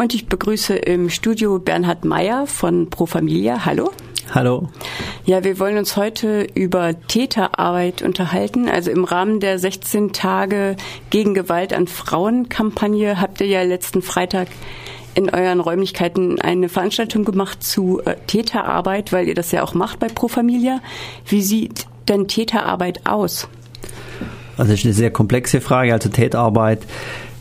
Und ich begrüße im Studio Bernhard Meyer von Pro Familia. Hallo. Hallo. Ja, wir wollen uns heute über Täterarbeit unterhalten. Also im Rahmen der 16 Tage gegen Gewalt an Frauen Kampagne habt ihr ja letzten Freitag in euren Räumlichkeiten eine Veranstaltung gemacht zu äh, Täterarbeit, weil ihr das ja auch macht bei Pro Familia. Wie sieht denn Täterarbeit aus? Also das ist eine sehr komplexe Frage. Also Täterarbeit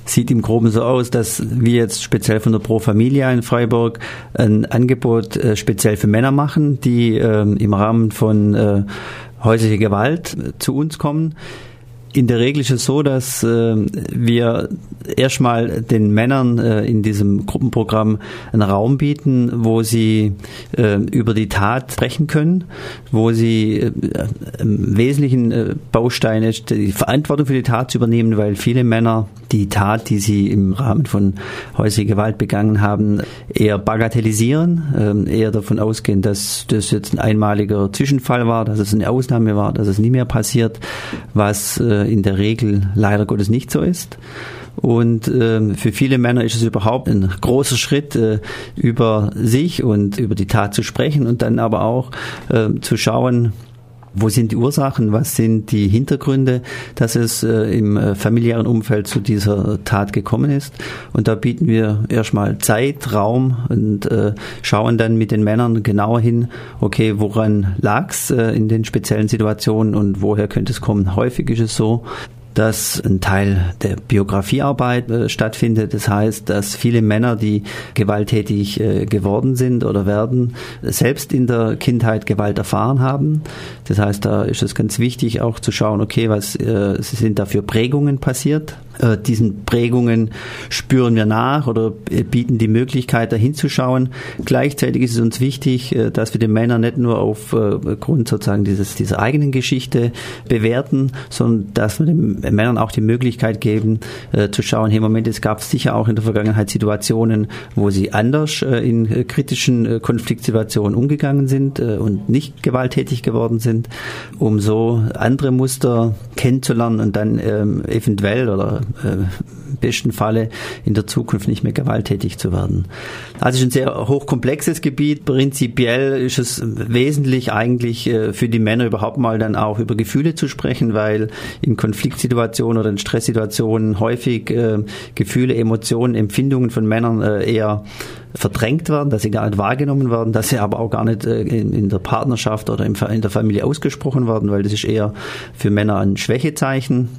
sieht im Groben so aus, dass wir jetzt speziell von der Pro Familia in Freiburg ein Angebot äh, speziell für Männer machen, die äh, im Rahmen von äh, häuslicher Gewalt zu uns kommen. In der Regel ist es so, dass äh, wir erstmal den Männern äh, in diesem Gruppenprogramm einen Raum bieten, wo sie äh, über die Tat sprechen können, wo sie äh, im wesentlichen äh, Baustein ist, die Verantwortung für die Tat zu übernehmen, weil viele Männer die Tat, die sie im Rahmen von häuslicher Gewalt begangen haben, eher bagatellisieren, äh, eher davon ausgehen, dass das jetzt ein einmaliger Zwischenfall war, dass es eine Ausnahme war, dass es nie mehr passiert, was äh, in der Regel leider Gottes nicht so ist. Und äh, für viele Männer ist es überhaupt ein großer Schritt, äh, über sich und über die Tat zu sprechen und dann aber auch äh, zu schauen, wo sind die Ursachen? Was sind die Hintergründe, dass es äh, im äh, familiären Umfeld zu dieser Tat gekommen ist? Und da bieten wir erstmal Zeit, Raum und äh, schauen dann mit den Männern genauer hin, okay, woran lag es äh, in den speziellen Situationen und woher könnte es kommen? Häufig ist es so, dass ein Teil der Biografiearbeit äh, stattfindet. Das heißt, dass viele Männer, die gewalttätig äh, geworden sind oder werden, selbst in der Kindheit Gewalt erfahren haben. Das heißt, da ist es ganz wichtig auch zu schauen, okay, was äh, sind da für Prägungen passiert äh, diesen Prägungen spüren wir nach oder bieten die Möglichkeit, da hinzuschauen. Gleichzeitig ist es uns wichtig, dass wir den Männern nicht nur aufgrund sozusagen dieses, dieser eigenen Geschichte bewerten, sondern dass wir den Männern auch die Möglichkeit geben, zu schauen, hey Moment, es gab sicher auch in der Vergangenheit Situationen, wo sie anders in kritischen Konfliktsituationen umgegangen sind und nicht gewalttätig geworden sind, um so andere Muster kennenzulernen und dann ähm, eventuell oder äh, besten Falle in der Zukunft nicht mehr gewalttätig zu werden. Also es ist ein sehr hochkomplexes Gebiet. Prinzipiell ist es wesentlich eigentlich äh, für die Männer überhaupt mal dann auch über Gefühle zu sprechen, weil in Konfliktsituationen oder in Stresssituationen häufig äh, Gefühle, Emotionen, Empfindungen von Männern äh, eher verdrängt werden, dass sie gar nicht wahrgenommen werden, dass sie aber auch gar nicht in, der Partnerschaft oder in der Familie ausgesprochen werden, weil das ist eher für Männer ein Schwächezeichen.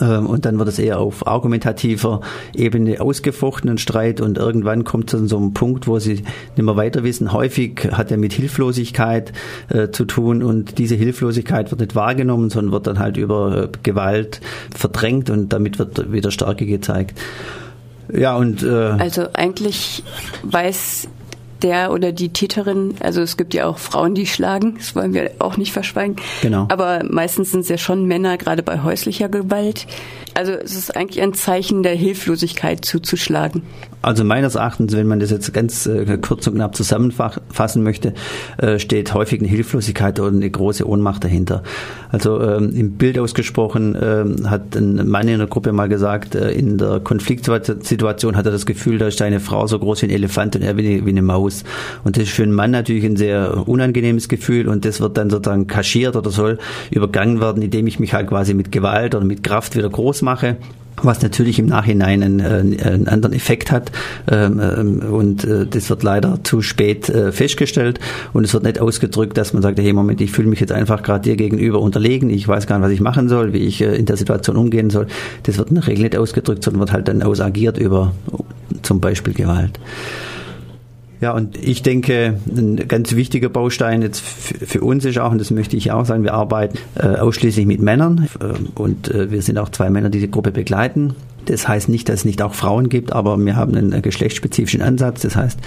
Ähm, und dann wird es eher auf argumentativer Ebene ausgefochten, ein Streit. Und irgendwann kommt es an so einem Punkt, wo sie nicht mehr weiter wissen. Häufig hat er mit Hilflosigkeit äh, zu tun und diese Hilflosigkeit wird nicht wahrgenommen, sondern wird dann halt über äh, Gewalt verdrängt und damit wird wieder Stärke gezeigt. Ja, und. Äh, also eigentlich weiß der oder die Täterin, also es gibt ja auch Frauen, die schlagen, das wollen wir auch nicht verschweigen. Genau. Aber meistens sind es ja schon Männer, gerade bei häuslicher Gewalt. Also es ist eigentlich ein Zeichen der Hilflosigkeit zuzuschlagen. Also meines Erachtens, wenn man das jetzt ganz äh, kurz und knapp zusammenfassen möchte, äh, steht häufig eine Hilflosigkeit oder eine große Ohnmacht dahinter. Also ähm, im Bild ausgesprochen ähm, hat ein Mann in der Gruppe mal gesagt, äh, in der Konfliktsituation hat er das Gefühl, da ist seine Frau so groß wie ein Elefant und er wie wie eine Maus. Und das ist für einen Mann natürlich ein sehr unangenehmes Gefühl und das wird dann sozusagen kaschiert oder soll übergangen werden, indem ich mich halt quasi mit Gewalt oder mit Kraft wieder groß mache was natürlich im Nachhinein einen, äh, einen anderen Effekt hat. Ähm, ähm, und äh, das wird leider zu spät äh, festgestellt. Und es wird nicht ausgedrückt, dass man sagt, hey Moment, ich fühle mich jetzt einfach gerade dir gegenüber unterlegen, ich weiß gar nicht, was ich machen soll, wie ich in der Situation umgehen soll. Das wird in der Regel nicht ausgedrückt, sondern wird halt dann ausagiert über zum Beispiel Gewalt. Ja, und ich denke, ein ganz wichtiger Baustein jetzt für uns ist auch, und das möchte ich auch sagen, wir arbeiten äh, ausschließlich mit Männern äh, und äh, wir sind auch zwei Männer, die die Gruppe begleiten. Das heißt nicht, dass es nicht auch Frauen gibt, aber wir haben einen geschlechtsspezifischen Ansatz. Das heißt,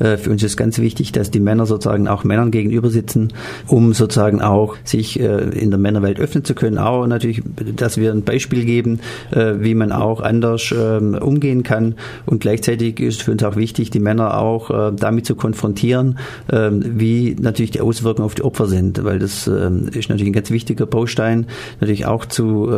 äh, für uns ist ganz wichtig, dass die Männer sozusagen auch Männern gegenüber sitzen, um sozusagen auch sich äh, in der Männerwelt öffnen zu können. Auch natürlich, dass wir ein Beispiel geben, äh, wie man auch anders ähm, umgehen kann. Und gleichzeitig ist für uns auch wichtig, die Männer auch damit zu konfrontieren, ähm, wie natürlich die Auswirkungen auf die Opfer sind, weil das ähm, ist natürlich ein ganz wichtiger Baustein, natürlich auch zu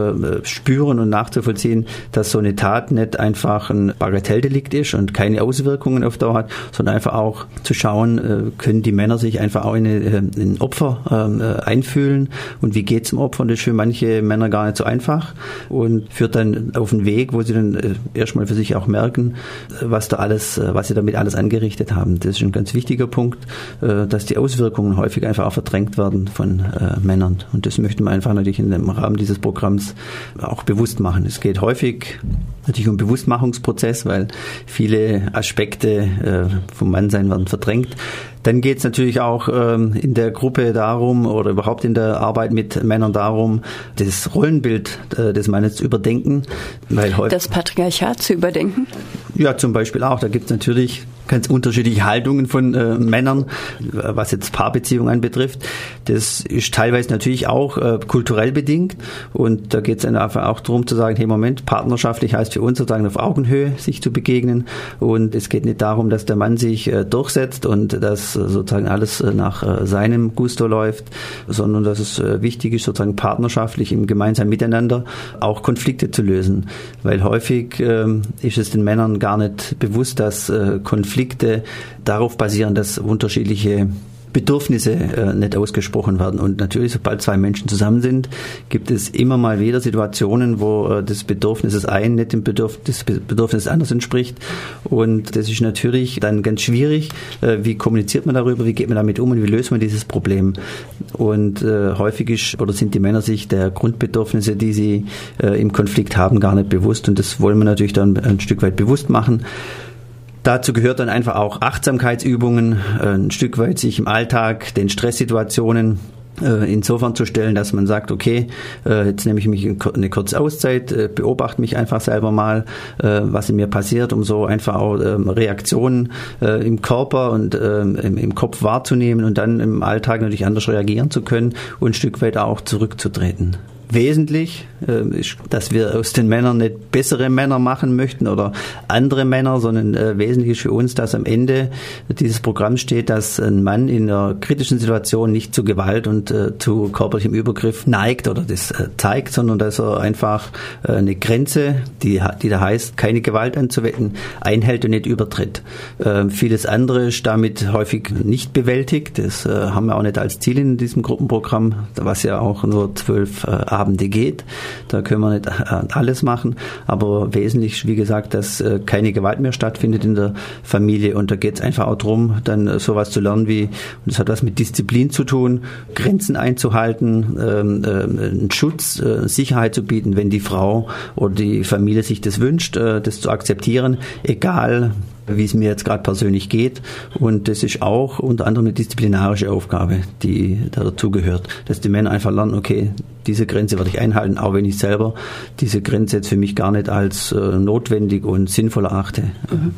spüren und nachzuvollziehen, dass so eine eine Tat nicht einfach ein Bagatelldelikt ist und keine Auswirkungen auf Dauer hat, sondern einfach auch zu schauen, äh, können die Männer sich einfach auch in, äh, in ein Opfer ähm, äh, einfühlen und wie geht es dem Opfer? Und das ist für manche Männer gar nicht so einfach und führt dann auf einen Weg, wo sie dann erstmal für sich auch merken, was da alles, was sie damit alles angerichtet haben. Das ist ein ganz wichtiger Punkt, dass die Auswirkungen häufig einfach auch verdrängt werden von Männern. Und das möchte man einfach natürlich in dem Rahmen dieses Programms auch bewusst machen. Es geht häufig natürlich um Bewusstmachungsprozess, weil viele Aspekte äh, vom Mannsein werden verdrängt. Dann geht es natürlich auch ähm, in der Gruppe darum oder überhaupt in der Arbeit mit Männern darum, das Rollenbild äh, des Mannes zu überdenken. Weil das Patriarchat zu überdenken? Ja, zum Beispiel auch. Da gibt es natürlich ganz unterschiedliche Haltungen von äh, Männern, was jetzt Paarbeziehungen anbetrifft. Das ist teilweise natürlich auch äh, kulturell bedingt. Und da geht es einfach auch darum zu sagen, hey Moment, partnerschaftlich heißt für uns sozusagen auf Augenhöhe sich zu begegnen. Und es geht nicht darum, dass der Mann sich äh, durchsetzt und dass äh, sozusagen alles äh, nach äh, seinem Gusto läuft, sondern dass es wichtig ist, sozusagen partnerschaftlich im gemeinsamen Miteinander auch Konflikte zu lösen, weil häufig ähm, ist es den Männern gar nicht bewusst, dass Konflikte Konflikte darauf basieren, dass unterschiedliche Bedürfnisse äh, nicht ausgesprochen werden. Und natürlich, sobald zwei Menschen zusammen sind, gibt es immer mal wieder Situationen, wo äh, das Bedürfnis des einen nicht dem Bedürfnis, Bedürfnis des anderen entspricht. Und das ist natürlich dann ganz schwierig. Äh, wie kommuniziert man darüber? Wie geht man damit um? Und wie löst man dieses Problem? Und äh, häufig ist oder sind die Männer sich der Grundbedürfnisse, die sie äh, im Konflikt haben, gar nicht bewusst. Und das wollen wir natürlich dann ein Stück weit bewusst machen. Dazu gehört dann einfach auch Achtsamkeitsübungen, äh, ein Stück weit sich im Alltag den Stresssituationen äh, insofern zu stellen, dass man sagt, okay, äh, jetzt nehme ich mich eine kurze Auszeit, beobachte mich einfach selber mal, was in mir passiert, um so einfach auch ähm, Reaktionen im Körper und ähm, im Kopf wahrzunehmen und dann im Alltag natürlich anders reagieren zu können und ein Stück weit auch zurückzutreten wesentlich, äh, dass wir aus den Männern nicht bessere Männer machen möchten oder andere Männer, sondern äh, wesentlich ist für uns, dass am Ende dieses Programm steht, dass ein Mann in einer kritischen Situation nicht zu Gewalt und äh, zu körperlichem Übergriff neigt oder das äh, zeigt, sondern dass er einfach äh, eine Grenze, die, die da heißt, keine Gewalt anzuwenden, einhält und nicht übertritt. Äh, vieles andere ist damit häufig nicht bewältigt. Das haben wir auch nicht als Ziel in diesem Gruppenprogramm, was ja auch nur zwölf Abende geht. Da können wir nicht äh, alles machen, aber wesentlich, wie gesagt, dass äh, keine Gewalt mehr stattfindet in der Familie und da geht es einfach auch darum, dann äh, sowas zu lernen wie, und das hat was mit Disziplin zu tun, Grenzen einzuhalten, ähm, einen Schutz, Sicherheit zu bieten, wenn die Frau oder die Familie sich das wünscht, das zu akzeptieren, egal wie es mir jetzt gerade persönlich geht. Und das ist auch unter anderem eine disziplinarische Aufgabe, die da dazugehört, dass die Männer einfach lernen, okay, diese Grenze werde ich einhalten, auch wenn ich selber diese Grenze jetzt für mich gar nicht als äh, notwendig und sinnvoll erachte. Mhm.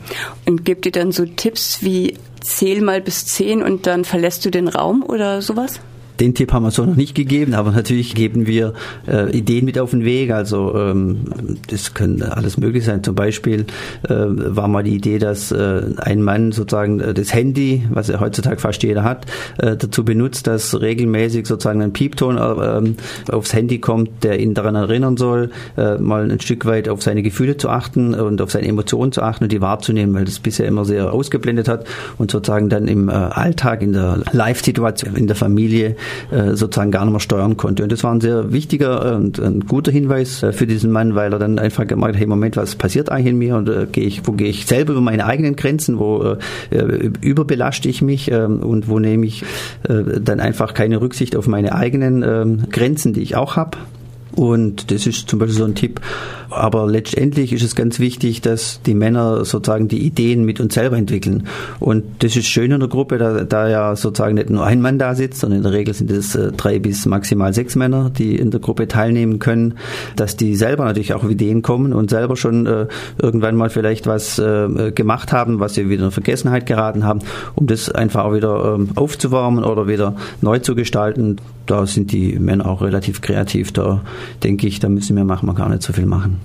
Und gibt ihr dann so Tipps wie zähl mal bis zehn und dann verlässt du den Raum oder sowas? Den Tipp haben wir so noch nicht gegeben, aber natürlich geben wir äh, Ideen mit auf den Weg. Also ähm, das können alles möglich sein. Zum Beispiel äh, war mal die Idee, dass äh, ein Mann sozusagen äh, das Handy, was ja heutzutage fast jeder hat, äh, dazu benutzt, dass regelmäßig sozusagen ein Piepton äh, aufs Handy kommt, der ihn daran erinnern soll, äh, mal ein Stück weit auf seine Gefühle zu achten und auf seine Emotionen zu achten und die wahrzunehmen, weil das bisher immer sehr ausgeblendet hat und sozusagen dann im äh, Alltag, in der Live-Situation, in der Familie äh, sozusagen gar nicht mehr steuern konnte. Und das war ein sehr wichtiger und ein guter Hinweis äh, für diesen Mann, weil er dann einfach gemerkt hat, hey Moment, was passiert eigentlich in mir und äh, gehe ich, wo gehe ich selber über meine eigenen Grenzen, wo äh, überbelaste ich mich äh, und wo nehme ich äh, dann einfach keine Rücksicht auf meine eigenen äh, Grenzen, die ich auch habe. Und das ist zum Beispiel so ein Tipp. Aber letztendlich ist es ganz wichtig, dass die Männer sozusagen die Ideen mit uns selber entwickeln. Und das ist schön in der Gruppe, da, da ja sozusagen nicht nur ein Mann da sitzt, sondern in der Regel sind es äh, drei bis maximal sechs Männer, die in der Gruppe teilnehmen können, dass die selber natürlich auch auf Ideen kommen und selber schon äh, irgendwann mal vielleicht was äh, gemacht haben, was sie wieder in Vergessenheit geraten haben, um das einfach auch wieder ähm, aufzuwärmen oder wieder neu zu gestalten. Da sind die Männer auch relativ kreativ. Da denke ich, da müssen wir wir gar nicht so viel machen.